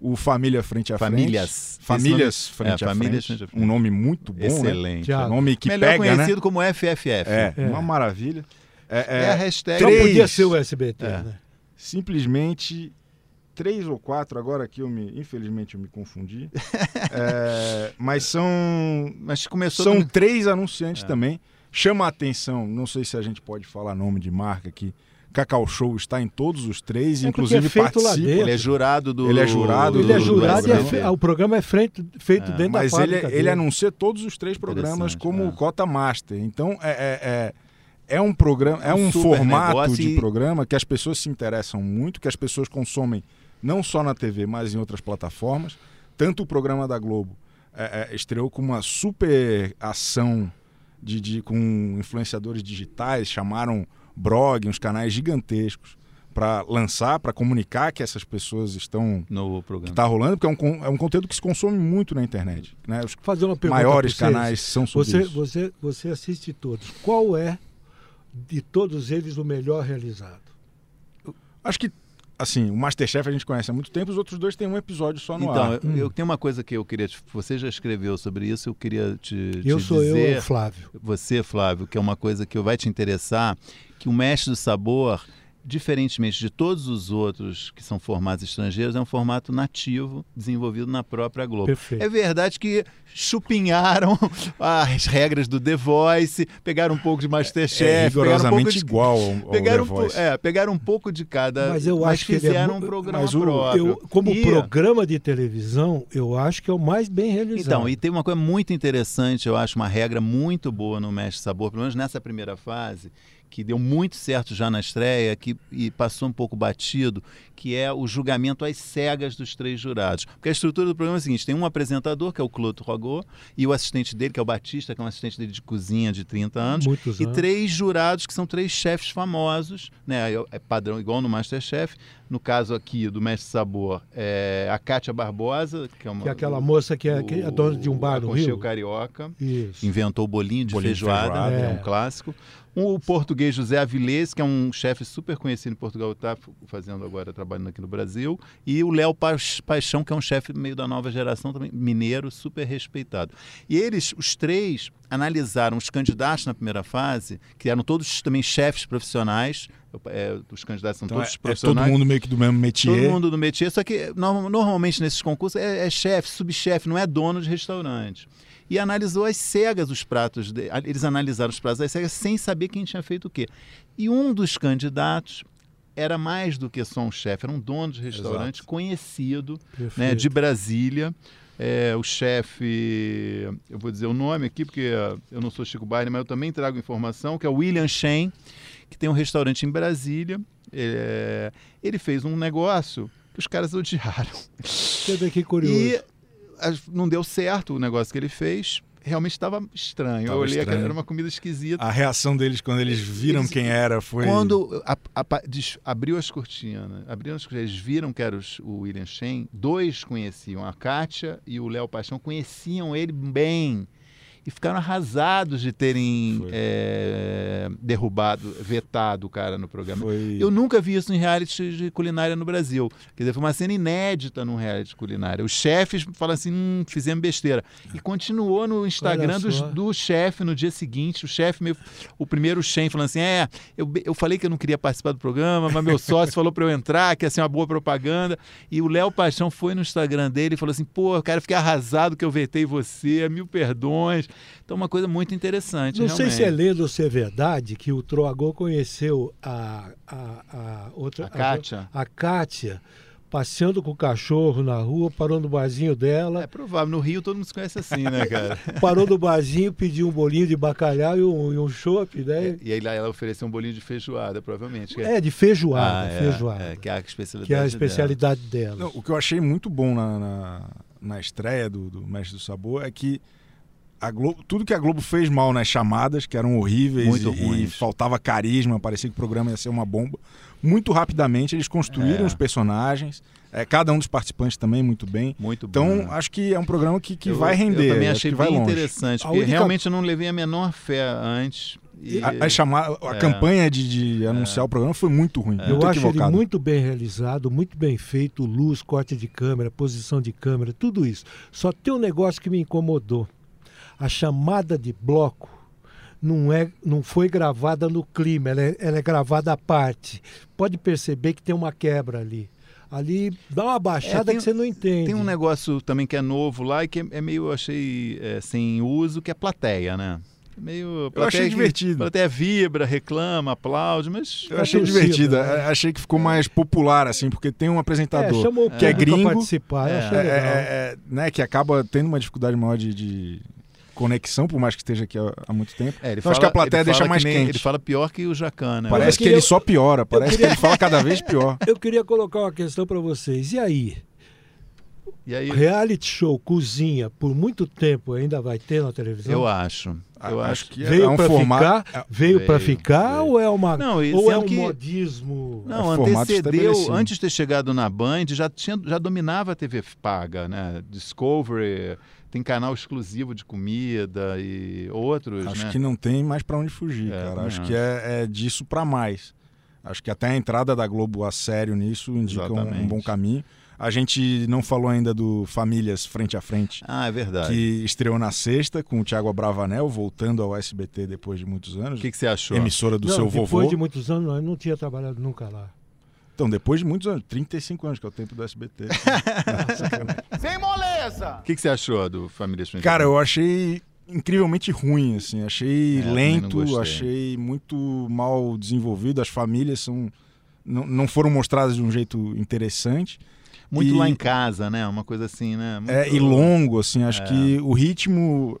[SPEAKER 3] O Família Frente a
[SPEAKER 2] Famílias.
[SPEAKER 3] Frente. Famílias
[SPEAKER 2] Esse
[SPEAKER 3] Frente,
[SPEAKER 2] nome-
[SPEAKER 3] a
[SPEAKER 2] é, Famílias
[SPEAKER 3] frente.
[SPEAKER 2] Frente a Frente.
[SPEAKER 3] Um nome muito bom, né?
[SPEAKER 2] Excelente.
[SPEAKER 4] Tiago.
[SPEAKER 3] Nome que
[SPEAKER 2] Melhor
[SPEAKER 3] pega, né?
[SPEAKER 2] conhecido como FFF.
[SPEAKER 3] É,
[SPEAKER 4] É.
[SPEAKER 3] uma maravilha. É,
[SPEAKER 2] É a hashtag.
[SPEAKER 4] Só
[SPEAKER 3] Três.
[SPEAKER 4] podia ser o SBT,
[SPEAKER 2] É.
[SPEAKER 4] né?
[SPEAKER 3] simplesmente três ou quatro, agora aqui eu me, infelizmente eu me confundi. É, mas são
[SPEAKER 2] Mas começou...
[SPEAKER 3] são
[SPEAKER 2] do-
[SPEAKER 3] três anunciantes também. Chama a atenção, não sei se a gente pode falar nome de marca aqui. Cacau Show está em todos os três,
[SPEAKER 4] É
[SPEAKER 3] inclusive
[SPEAKER 4] é
[SPEAKER 3] participa.
[SPEAKER 2] Ele é jurado do...
[SPEAKER 3] Ele é jurado
[SPEAKER 4] Ele é
[SPEAKER 3] do-
[SPEAKER 4] jurado
[SPEAKER 3] do
[SPEAKER 4] e é ah, o programa é feito, feito
[SPEAKER 2] É,
[SPEAKER 4] dentro
[SPEAKER 3] Mas
[SPEAKER 4] da
[SPEAKER 3] ele,
[SPEAKER 4] fábrica
[SPEAKER 3] ele
[SPEAKER 4] dele.
[SPEAKER 3] anuncia todos os três programas como
[SPEAKER 2] é.
[SPEAKER 3] cota master. Então é, é, é, é um programa, é
[SPEAKER 2] Um
[SPEAKER 3] um
[SPEAKER 2] super
[SPEAKER 3] formato
[SPEAKER 2] negócio
[SPEAKER 3] de
[SPEAKER 2] e-
[SPEAKER 3] programa que as pessoas se interessam muito, que as pessoas consomem não só na TV, mas em outras plataformas. Tanto o programa da Globo é, é, estreou com uma super ação de, de- com influenciadores digitais, chamaram blog, uns canais gigantescos para lançar, para comunicar que essas pessoas estão
[SPEAKER 2] No
[SPEAKER 3] que
[SPEAKER 2] programa.
[SPEAKER 3] está rolando, porque é um, é um conteúdo que se consome muito na internet. Né? Os
[SPEAKER 4] fazer uma pergunta
[SPEAKER 3] maiores canais são sobre
[SPEAKER 4] Você,
[SPEAKER 3] isso.
[SPEAKER 4] você, você assiste todos. Qual é, de todos eles, o melhor realizado?
[SPEAKER 3] Acho que, assim, o Masterchef a gente conhece há muito tempo, os outros dois têm um episódio só no
[SPEAKER 2] Então,
[SPEAKER 3] ar.
[SPEAKER 2] eu, eu tenho uma coisa que eu queria... te- Você já escreveu sobre isso, eu queria te,
[SPEAKER 4] Eu
[SPEAKER 2] te
[SPEAKER 4] sou
[SPEAKER 2] dizer...
[SPEAKER 4] eu, Flávio.
[SPEAKER 2] você, Flávio, que é uma coisa que vai te interessar, que o Mestre do Sabor diferentemente de todos os outros que são formatos estrangeiros, é um formato nativo desenvolvido na própria Globo.
[SPEAKER 4] Perfeito.
[SPEAKER 2] É verdade que chupinharam as regras do The Voice, pegaram um pouco de Masterchef,
[SPEAKER 3] é rigorosamente
[SPEAKER 2] pegaram um pouco de,
[SPEAKER 3] igual ao, ao
[SPEAKER 2] pegaram,
[SPEAKER 3] The Voice.
[SPEAKER 2] É, pegaram um pouco de cada,
[SPEAKER 4] mas eu acho que
[SPEAKER 2] fizeram
[SPEAKER 4] ele é,
[SPEAKER 2] um programa
[SPEAKER 4] mas o,
[SPEAKER 2] próprio.
[SPEAKER 4] Eu, como
[SPEAKER 2] e,
[SPEAKER 4] programa de televisão, eu acho que é o mais bem realizado.
[SPEAKER 2] Então, e tem uma coisa muito interessante, eu acho uma regra muito boa no Mestre Sabor, pelo menos nessa primeira fase, que deu muito certo já na estreia que, e passou um pouco batido, que é o julgamento às cegas dos três jurados. Porque a estrutura do programa é a seguinte: tem um apresentador, que é o Cloto Rogô, e o assistente dele, que é o Batista, que é um assistente dele de cozinha de 30 anos,
[SPEAKER 4] Muitos
[SPEAKER 2] e
[SPEAKER 4] anos.
[SPEAKER 2] três jurados, que são três chefes famosos, né? É padrão igual no Masterchef. No caso aqui do Mestre Sabor, é a Kátia Barbosa, que é uma.
[SPEAKER 4] Que é aquela moça que é, que é dona de um bar no Rio.
[SPEAKER 2] Carioca.
[SPEAKER 4] Isso.
[SPEAKER 2] Inventou o bolinho de
[SPEAKER 3] Bolinho de
[SPEAKER 2] feijoada,
[SPEAKER 3] feijoada,
[SPEAKER 2] é.
[SPEAKER 4] é.
[SPEAKER 2] um clássico. O português José Avilés, que é um chefe super conhecido em Portugal, está fazendo agora, trabalhando aqui no Brasil. E o Léo Pa- Paixão, que é um chefe meio da nova geração, também mineiro, super respeitado. E eles, os três, analisaram os candidatos na primeira fase, que eram todos também chefes profissionais. É, os candidatos são
[SPEAKER 3] Então
[SPEAKER 2] todos
[SPEAKER 3] é, é
[SPEAKER 2] profissionais.
[SPEAKER 3] todo mundo meio que do mesmo métier.
[SPEAKER 2] Todo mundo do métier, só que no- normalmente nesses concursos é, é chefe, subchefe, não é dono de restaurante. E analisou as cegas os pratos, de, eles analisaram os pratos das cegas sem saber quem tinha feito o quê. E um dos candidatos era mais do que só um chefe, era um dono de restaurante
[SPEAKER 3] Exato.
[SPEAKER 2] conhecido, né, de Brasília. É, o chefe, eu vou dizer o nome aqui porque eu não sou Chico Barney, mas eu também trago informação, que é o William Shen, que tem um restaurante em Brasília. É, ele fez um negócio que os caras odiaram.
[SPEAKER 4] Que curioso.
[SPEAKER 2] E não deu certo o negócio que ele fez. Realmente estava estranho.
[SPEAKER 3] Tava
[SPEAKER 2] eu olhei
[SPEAKER 3] estranho.
[SPEAKER 2] era uma comida esquisita.
[SPEAKER 3] A reação deles quando eles viram
[SPEAKER 2] Eles-
[SPEAKER 3] quem era foi.
[SPEAKER 2] Quando a- a- abriu as cortinas, abriram as cortinas, eles viram que era os- o William Shen, dois conheciam, a Kátia e o Léo Paixão, conheciam ele bem. E ficaram arrasados de terem é, derrubado, vetado o cara no programa.
[SPEAKER 3] Foi...
[SPEAKER 2] Eu nunca vi isso em reality de culinária no Brasil. Quer dizer, foi uma cena inédita num reality de culinária. Os chefes falam assim, hum, fizemos besteira. E continuou no Instagram
[SPEAKER 4] só.
[SPEAKER 2] do chefe no dia seguinte. O chefe, meio, o primeiro chefe falando assim, é, eu, eu falei que eu não queria participar do programa, mas meu sócio falou para eu entrar, que ia ser uma boa propaganda. E o Léo Paixão foi no Instagram dele e falou assim, pô, cara, fiquei arrasado que eu vetei você, mil perdões. Então, uma coisa muito interessante,
[SPEAKER 4] Não sei se é
[SPEAKER 2] realmente.
[SPEAKER 4] lenda ou se é verdade que o Troagô conheceu a, a, a outra.
[SPEAKER 2] A Kátia.
[SPEAKER 4] A, Kátia, passeando com o cachorro na rua, parou no barzinho
[SPEAKER 2] É
[SPEAKER 4] dela,
[SPEAKER 2] provável, no Rio todo mundo se conhece assim, né, cara?
[SPEAKER 4] parou no barzinho, pediu um bolinho de bacalhau e um, e um chopp, né?
[SPEAKER 2] E aí lá ela ofereceu um bolinho de feijoada, provavelmente. que
[SPEAKER 4] É, de feijoada,
[SPEAKER 2] Ah, é,
[SPEAKER 4] feijoada.
[SPEAKER 2] é, que é a especialidade
[SPEAKER 4] que é a
[SPEAKER 2] dela.
[SPEAKER 4] especialidade dela.
[SPEAKER 3] Não, o que eu achei muito bom na, na, na estreia do, do Mestre do Sabor é que a Globo, tudo que a Globo fez mal nas chamadas, que eram horríveis
[SPEAKER 2] Muito
[SPEAKER 3] e, e faltava carisma, parecia que o programa ia ser uma bomba, muito rapidamente eles construíram
[SPEAKER 2] É.
[SPEAKER 3] os personagens, é, cada um dos participantes também muito bem.
[SPEAKER 2] Muito bom.
[SPEAKER 3] Então, acho que é um programa que, que
[SPEAKER 2] Eu-
[SPEAKER 3] vai render.
[SPEAKER 2] Eu também
[SPEAKER 3] acho
[SPEAKER 2] achei
[SPEAKER 3] que vai
[SPEAKER 2] bem
[SPEAKER 3] longe.
[SPEAKER 2] interessante,
[SPEAKER 4] A
[SPEAKER 2] porque
[SPEAKER 4] única-
[SPEAKER 2] realmente eu não levei a menor fé antes. E...
[SPEAKER 3] A, a, chamar, a
[SPEAKER 2] É.
[SPEAKER 3] campanha de, de anunciar o programa foi muito ruim.
[SPEAKER 4] Eu
[SPEAKER 3] muito
[SPEAKER 4] acho ele muito bem realizado, muito bem feito, luz, corte de câmera, posição de câmera, tudo isso. Só tem um negócio que me incomodou. A chamada de bloco não, é, não foi gravada no clima, ela é, ela é gravada à parte. Pode perceber que tem uma quebra ali. Ali dá uma baixada
[SPEAKER 2] É, tem-
[SPEAKER 4] que você não entende.
[SPEAKER 2] Tem um negócio também que é novo lá e que é, é meio, eu achei, é, sem uso, que é plateia, né? Meio,
[SPEAKER 3] Eu achei
[SPEAKER 2] plateia que-
[SPEAKER 3] divertido.
[SPEAKER 2] plateia vibra, reclama, aplaude, mas...
[SPEAKER 3] Eu achei
[SPEAKER 4] torcida,
[SPEAKER 3] divertido.
[SPEAKER 4] né?
[SPEAKER 3] a- Achei que ficou mais popular, assim, porque tem um
[SPEAKER 4] é,
[SPEAKER 3] apresentador
[SPEAKER 4] chamou o
[SPEAKER 3] que é gringo,
[SPEAKER 4] participar, eu
[SPEAKER 2] É,
[SPEAKER 4] achei
[SPEAKER 3] é,
[SPEAKER 4] legal.
[SPEAKER 3] é, é, né, que acaba tendo uma dificuldade maior de, de conexão, por mais que esteja aqui há, há muito tempo.
[SPEAKER 2] É, ele
[SPEAKER 3] Eu acho que a plateia
[SPEAKER 2] ele
[SPEAKER 3] deixa
[SPEAKER 2] fala
[SPEAKER 3] mais
[SPEAKER 2] que nem-
[SPEAKER 3] quente.
[SPEAKER 2] Ele fala pior que o Jacan, né?
[SPEAKER 3] Parece
[SPEAKER 4] eu
[SPEAKER 3] que
[SPEAKER 4] queria-
[SPEAKER 3] ele só piora, parece
[SPEAKER 4] queria-
[SPEAKER 3] que ele fala cada vez pior.
[SPEAKER 4] Eu queria colocar uma questão para vocês. E aí?
[SPEAKER 2] E aí,
[SPEAKER 4] Reality show, cozinha, por muito tempo ainda vai ter na televisão?
[SPEAKER 2] eu acho. Eu
[SPEAKER 3] Ah,
[SPEAKER 2] acho
[SPEAKER 3] que
[SPEAKER 4] Veio
[SPEAKER 3] é um
[SPEAKER 4] para
[SPEAKER 3] formato.
[SPEAKER 4] ficar? Veio, para
[SPEAKER 2] veio,
[SPEAKER 4] ficar
[SPEAKER 2] veio.
[SPEAKER 4] ou é uma
[SPEAKER 2] Não,
[SPEAKER 4] ou é um
[SPEAKER 2] que-
[SPEAKER 4] modismo?
[SPEAKER 2] Não,
[SPEAKER 3] É formato
[SPEAKER 2] antecedeu, antes de ter chegado na Band, já, tinha, já dominava a TV paga, né? Discovery, tem canal exclusivo de comida e outros,
[SPEAKER 3] Acho
[SPEAKER 2] né?
[SPEAKER 3] que não tem mais pra onde fugir,
[SPEAKER 2] É,
[SPEAKER 3] cara. Acho
[SPEAKER 2] acho.
[SPEAKER 3] que é, é disso pra mais. Acho que até a entrada da Globo a sério nisso indica um, um bom caminho. A gente não falou ainda do Famílias Frente a Frente.
[SPEAKER 2] Ah, é verdade.
[SPEAKER 3] Que estreou na sexta com o Thiago Abravanel, voltando ao SBT depois de muitos anos.
[SPEAKER 2] O que, que você achou?
[SPEAKER 3] Emissora do
[SPEAKER 4] não,
[SPEAKER 3] seu
[SPEAKER 4] depois
[SPEAKER 3] vovô.
[SPEAKER 4] Depois de muitos anos, eu não tinha trabalhado nunca lá.
[SPEAKER 3] Então, depois de muitos anos, 35 anos, que é o tempo do SBT.
[SPEAKER 9] Sem moleza!
[SPEAKER 2] O que, que você achou do Famílias Frente
[SPEAKER 3] Cara, eu achei incrivelmente ruim, assim. Achei
[SPEAKER 2] É,
[SPEAKER 3] lento, achei muito mal desenvolvido. As famílias são não, não foram mostradas de um jeito interessante.
[SPEAKER 2] Muito
[SPEAKER 3] e,
[SPEAKER 2] lá em casa, né? Uma coisa assim, né? Muito...
[SPEAKER 3] É, e longo, assim. Acho
[SPEAKER 2] É.
[SPEAKER 3] que o ritmo,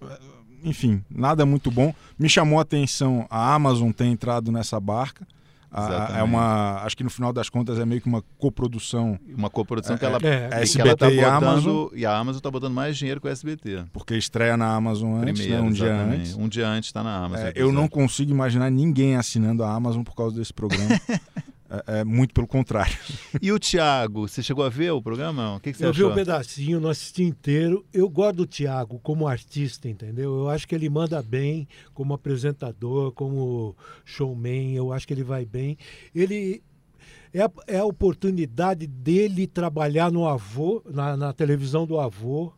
[SPEAKER 3] enfim, nada muito bom. Me chamou a atenção a Amazon ter entrado nessa barca. A- é uma, acho que no final das contas é meio que uma coprodução.
[SPEAKER 2] Uma coprodução que
[SPEAKER 3] É,
[SPEAKER 2] ela,
[SPEAKER 3] é,
[SPEAKER 2] que
[SPEAKER 3] SBT
[SPEAKER 2] ela tá
[SPEAKER 3] e
[SPEAKER 2] botando,
[SPEAKER 3] Amazon.
[SPEAKER 2] E a Amazon tá botando mais dinheiro que o SBT.
[SPEAKER 3] Porque estreia na Amazon antes,
[SPEAKER 2] Primeiro,
[SPEAKER 3] né, um dia
[SPEAKER 2] exatamente.
[SPEAKER 3] antes.
[SPEAKER 2] Um dia antes tá na Amazon.
[SPEAKER 3] É, eu não consigo imaginar ninguém assinando a Amazon por causa desse programa. é, é muito pelo contrário.
[SPEAKER 2] E o Thiago, você chegou a ver o programa? não? O que, que você
[SPEAKER 4] Eu vi
[SPEAKER 2] achou?
[SPEAKER 4] um pedacinho, não assisti inteiro. Eu gosto do Thiago como artista, entendeu? Eu acho que ele manda bem como apresentador, como showman. Eu acho que ele vai bem. Ele é a, é a oportunidade dele trabalhar no avô, na, na televisão do avô.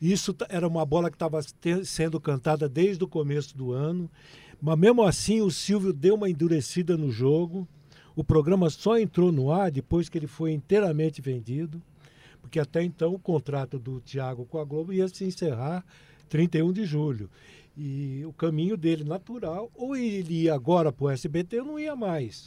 [SPEAKER 4] Isso era uma bola que estava sendo cantada desde o começo do ano. Mas mesmo assim, o Silvio deu uma endurecida no jogo. O programa só entrou no ar depois que ele foi inteiramente vendido, porque até então o contrato do Thiago com a Globo ia se encerrar 31 de julho. E o caminho dele natural, ou ele ia agora para o SBT ou não ia mais.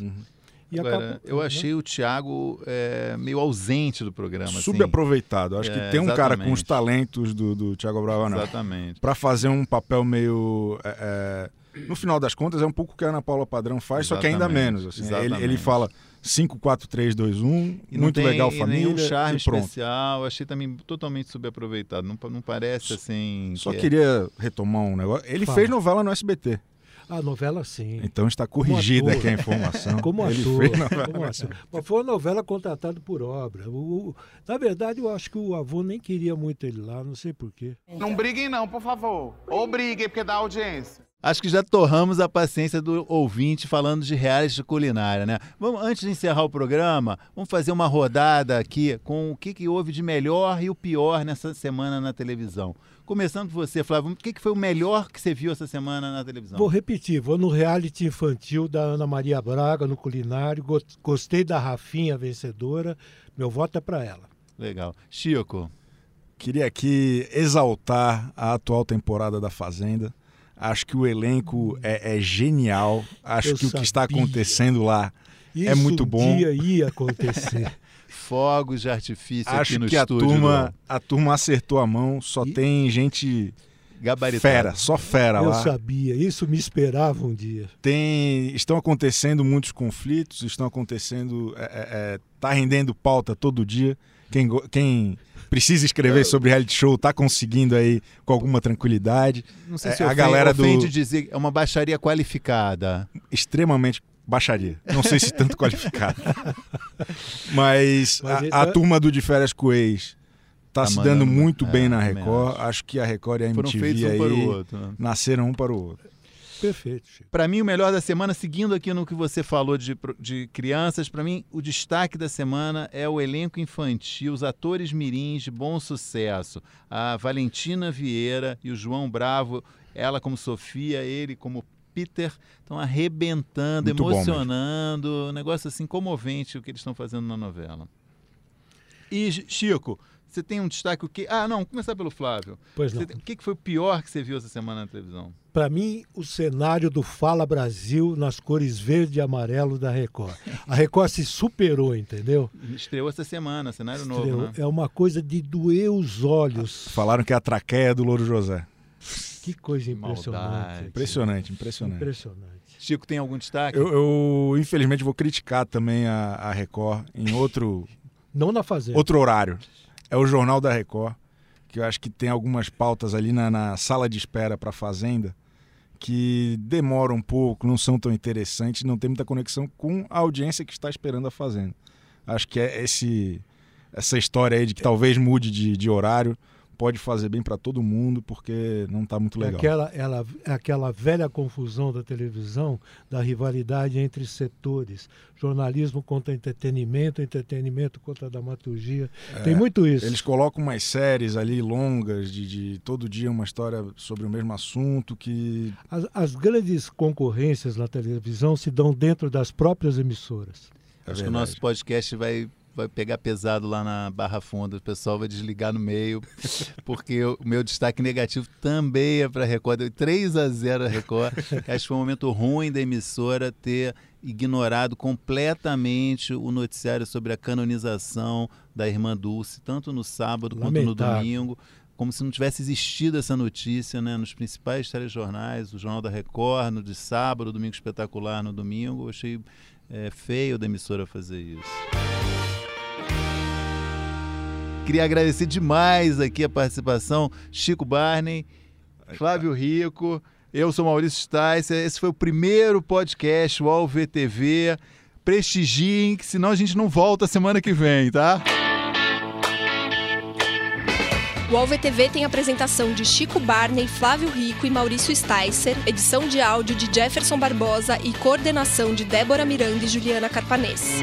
[SPEAKER 4] E
[SPEAKER 2] Agora,
[SPEAKER 4] acabou-
[SPEAKER 2] eu
[SPEAKER 4] né?
[SPEAKER 2] achei o Thiago é, meio ausente do programa. assim.
[SPEAKER 3] Subaproveitado. Acho
[SPEAKER 2] É,
[SPEAKER 3] que tem um cara com os
[SPEAKER 2] exatamente.
[SPEAKER 3] talentos do, do Thiago Bravanel.
[SPEAKER 2] Exatamente.
[SPEAKER 3] Para fazer um papel meio. é, é, no final das contas, é um pouco o que a Ana Paula Padrão faz, só que ainda
[SPEAKER 2] Exatamente,
[SPEAKER 3] menos. assim. Ele,
[SPEAKER 2] exatamente.
[SPEAKER 3] ele fala 5, 4, 3, 2, 1,
[SPEAKER 2] E
[SPEAKER 3] muito
[SPEAKER 2] tem
[SPEAKER 3] legal
[SPEAKER 2] e
[SPEAKER 3] família.
[SPEAKER 2] nenhum charme
[SPEAKER 3] e pronto.
[SPEAKER 2] especial. Achei também totalmente subaproveitado. Não, não parece assim.
[SPEAKER 3] Só
[SPEAKER 2] que é-
[SPEAKER 3] queria retomar um negócio. Ele
[SPEAKER 4] Fala.
[SPEAKER 3] fez novela no SBT.
[SPEAKER 4] A novela sim.
[SPEAKER 3] Então está corrigida aqui a informação.
[SPEAKER 4] Como
[SPEAKER 3] Ele
[SPEAKER 4] ator,
[SPEAKER 3] fez novela
[SPEAKER 4] como ator. Mas foi uma novela contratada por obra. O- o- na verdade, eu acho que o avô nem queria muito ele lá, não sei porquê.
[SPEAKER 9] Não briguem não, por favor. Ou briguem, porque dá audiência.
[SPEAKER 2] Acho que já torramos a paciência do ouvinte falando de reality de culinária, né? Vamos, antes de encerrar o programa, vamos fazer uma rodada aqui com o que, que houve de melhor e o pior nessa semana na televisão. Começando por você, Flávio, o que, que foi o melhor que você viu essa semana na televisão?
[SPEAKER 4] Vou repetir, vou no reality infantil da Ana Maria Braga, no culinário. Go- Gostei da Rafinha vencedora. Meu voto é para ela.
[SPEAKER 2] Legal. Chico,
[SPEAKER 3] Queria aqui exaltar a atual temporada da Fazenda. Acho que o elenco é, é genial. Acho
[SPEAKER 4] Eu
[SPEAKER 3] que o que está
[SPEAKER 4] sabia.
[SPEAKER 3] acontecendo lá
[SPEAKER 4] Isso
[SPEAKER 3] é muito
[SPEAKER 4] um
[SPEAKER 3] bom.
[SPEAKER 4] dia ia acontecer.
[SPEAKER 2] fogos de artifício aqui
[SPEAKER 3] Acho
[SPEAKER 2] no
[SPEAKER 3] que a
[SPEAKER 2] estúdio.
[SPEAKER 3] turma, a turma acertou a mão. Só tem gente
[SPEAKER 2] Gabaritada.
[SPEAKER 3] fera, só fera
[SPEAKER 4] Eu
[SPEAKER 3] lá.
[SPEAKER 4] sabia, isso me esperava um dia.
[SPEAKER 3] Tem, estão acontecendo muitos conflitos, estão acontecendo, é, é, é, tá rendendo pauta todo dia. Quem, quem precisa escrever sobre reality show tá conseguindo aí com alguma tranquilidade.
[SPEAKER 2] Não sei
[SPEAKER 3] É,
[SPEAKER 2] se
[SPEAKER 3] a
[SPEAKER 2] ofende,
[SPEAKER 3] galera do
[SPEAKER 2] ofende dizer é uma baixaria qualificada.
[SPEAKER 3] extremamente baixaria. Não sei se tanto qualificado. Mas,
[SPEAKER 4] Mas
[SPEAKER 3] a,
[SPEAKER 4] ele
[SPEAKER 3] a
[SPEAKER 4] tá-
[SPEAKER 3] turma do de férias com ex tá,
[SPEAKER 2] Tá
[SPEAKER 3] se dando muito
[SPEAKER 2] é,
[SPEAKER 3] bem na Record.
[SPEAKER 2] acho.
[SPEAKER 3] Acho. que a Record e a
[SPEAKER 2] Foram
[SPEAKER 3] MTV
[SPEAKER 2] feitos um
[SPEAKER 3] aí
[SPEAKER 2] para o outro. né?
[SPEAKER 3] nasceram um para o outro.
[SPEAKER 4] Perfeito, Chico.
[SPEAKER 2] Para mim, o melhor da semana, seguindo aqui no que você falou de, de crianças, para mim, o destaque da semana é o elenco infantil, os atores mirins de bom sucesso. A Valentina Vieira e o João Bravo, ela como Sofia, ele como Peter, estão arrebentando,
[SPEAKER 3] Muito bom
[SPEAKER 2] emocionando. um negócio assim comovente o que eles estão fazendo na novela. E, Chico, você tem um destaque o quê? Ah, não, vamos começar pelo Flávio.
[SPEAKER 4] Pois
[SPEAKER 2] Você
[SPEAKER 4] não.
[SPEAKER 2] tem- O que que foi o pior que você viu essa semana na televisão?
[SPEAKER 4] Para mim, o cenário do Fala Brasil nas cores verde e amarelo da Record. A Record se superou, entendeu?
[SPEAKER 2] Estreou essa semana, cenário novo,
[SPEAKER 4] Estreou.
[SPEAKER 2] né?
[SPEAKER 4] É uma coisa de doer os olhos.
[SPEAKER 3] Falaram que é a traqueia do Louro José.
[SPEAKER 4] Que coisa impressionante.
[SPEAKER 2] Maldade.
[SPEAKER 3] Impressionante, impressionante.
[SPEAKER 4] Impressionante.
[SPEAKER 2] Chico, tem algum destaque?
[SPEAKER 3] Eu, eu, infelizmente, vou criticar também a, a Record em outro,
[SPEAKER 4] Não na fazenda.
[SPEAKER 3] outro horário. É o Jornal da Record, que eu acho que tem algumas pautas ali na, na sala de espera para a Fazenda que demoram um pouco, não são tão interessantes, não tem muita conexão com a audiência que está esperando a Fazenda. Acho que é esse, essa história aí de que talvez mude de, de horário pode fazer bem para todo mundo, porque não está muito legal.
[SPEAKER 4] É aquela, ela, é aquela velha confusão da televisão, da rivalidade entre setores. Jornalismo contra entretenimento, entretenimento contra dramaturgia. É, Tem muito isso.
[SPEAKER 3] Eles colocam umas séries ali longas, de, de, todo dia uma história sobre o mesmo assunto que.
[SPEAKER 4] As, as grandes concorrências na televisão se dão dentro das próprias emissoras.
[SPEAKER 2] É Acho que o nosso podcast vai vai pegar pesado lá na Barra Funda. O pessoal vai desligar no meio, porque o meu destaque negativo também é para a Record. Deu 3 a 0 a Record. Acho que foi um momento ruim da emissora ter ignorado completamente o noticiário sobre a canonização da irmã Dulce, tanto no sábado Lamentável. quanto no domingo como se não tivesse existido essa notícia né, nos principais telejornais, o Jornal da Record, no de sábado, Domingo Espetacular no domingo. Eu achei é, feio da emissora fazer isso. Queria agradecer demais aqui a participação, Chico Barney, Flávio Rico, eu sou Maurício Sticer. Esse foi o primeiro podcast UOL VTV. Prestigiem, que senão a gente não volta semana que vem, tá?
[SPEAKER 1] O UOL-VTV tem apresentação de Chico Barney, Flávio Rico e Maurício Sticer, edição de áudio de Jefferson Barbosa e coordenação de Débora Miranda e Juliana Carpanês.